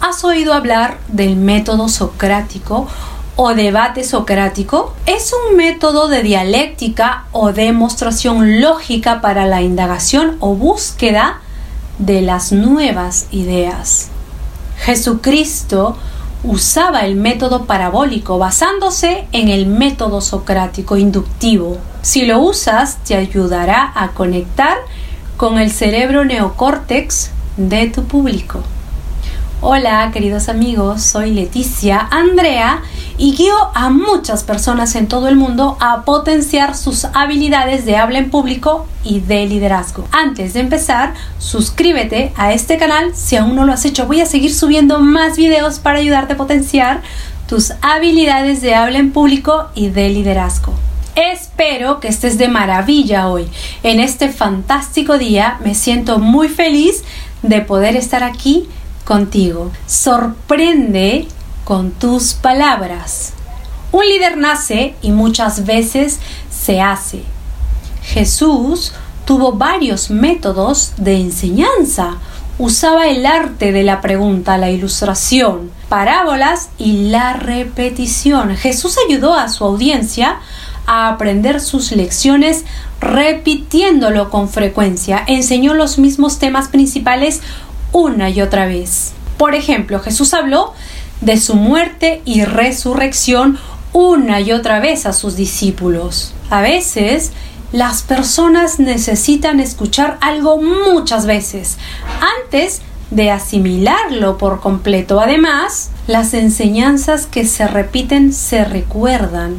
¿Has oído hablar del método socrático o debate socrático? Es un método de dialéctica o demostración lógica para la indagación o búsqueda de las nuevas ideas. Jesucristo usaba el método parabólico basándose en el método socrático inductivo. Si lo usas, te ayudará a conectar con el cerebro neocórtex de tu público. Hola queridos amigos, soy Leticia Andrea y guío a muchas personas en todo el mundo a potenciar sus habilidades de habla en público y de liderazgo. Antes de empezar, suscríbete a este canal si aún no lo has hecho. Voy a seguir subiendo más videos para ayudarte a potenciar tus habilidades de habla en público y de liderazgo. Espero que estés de maravilla hoy. En este fantástico día me siento muy feliz de poder estar aquí contigo. Sorprende con tus palabras. Un líder nace y muchas veces se hace. Jesús tuvo varios métodos de enseñanza. Usaba el arte de la pregunta, la ilustración, parábolas y la repetición. Jesús ayudó a su audiencia a aprender sus lecciones repitiéndolo con frecuencia. Enseñó los mismos temas principales una y otra vez. Por ejemplo, Jesús habló de su muerte y resurrección una y otra vez a sus discípulos. A veces las personas necesitan escuchar algo muchas veces antes de asimilarlo por completo. Además, las enseñanzas que se repiten se recuerdan.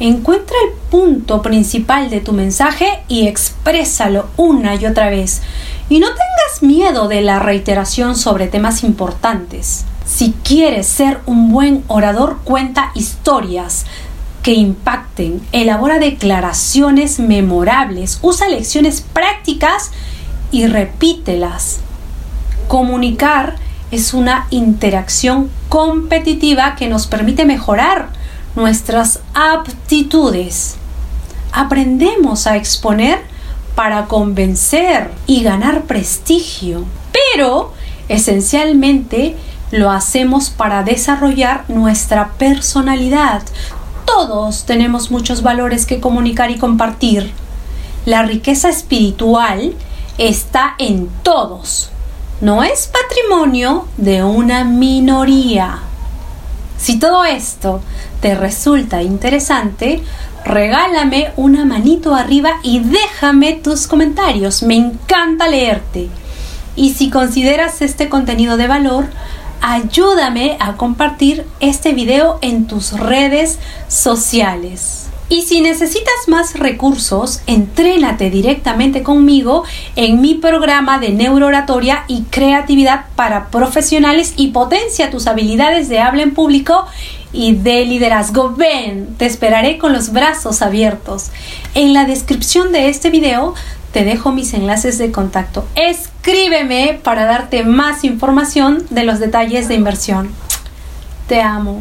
Encuentra el punto principal de tu mensaje y exprésalo una y otra vez. Y no tengas miedo de la reiteración sobre temas importantes. Si quieres ser un buen orador, cuenta historias que impacten, elabora declaraciones memorables, usa lecciones prácticas y repítelas. Comunicar es una interacción competitiva que nos permite mejorar nuestras aptitudes. Aprendemos a exponer para convencer y ganar prestigio. Pero, esencialmente, lo hacemos para desarrollar nuestra personalidad. Todos tenemos muchos valores que comunicar y compartir. La riqueza espiritual está en todos. No es patrimonio de una minoría. Si todo esto te resulta interesante, regálame una manito arriba y déjame tus comentarios. Me encanta leerte. Y si consideras este contenido de valor, ayúdame a compartir este video en tus redes sociales. Y si necesitas más recursos, entrénate directamente conmigo en mi programa de neurooratoria y creatividad para profesionales y potencia tus habilidades de habla en público y de liderazgo. Ven, te esperaré con los brazos abiertos. En la descripción de este video te dejo mis enlaces de contacto. Escríbeme para darte más información de los detalles de inversión. Te amo.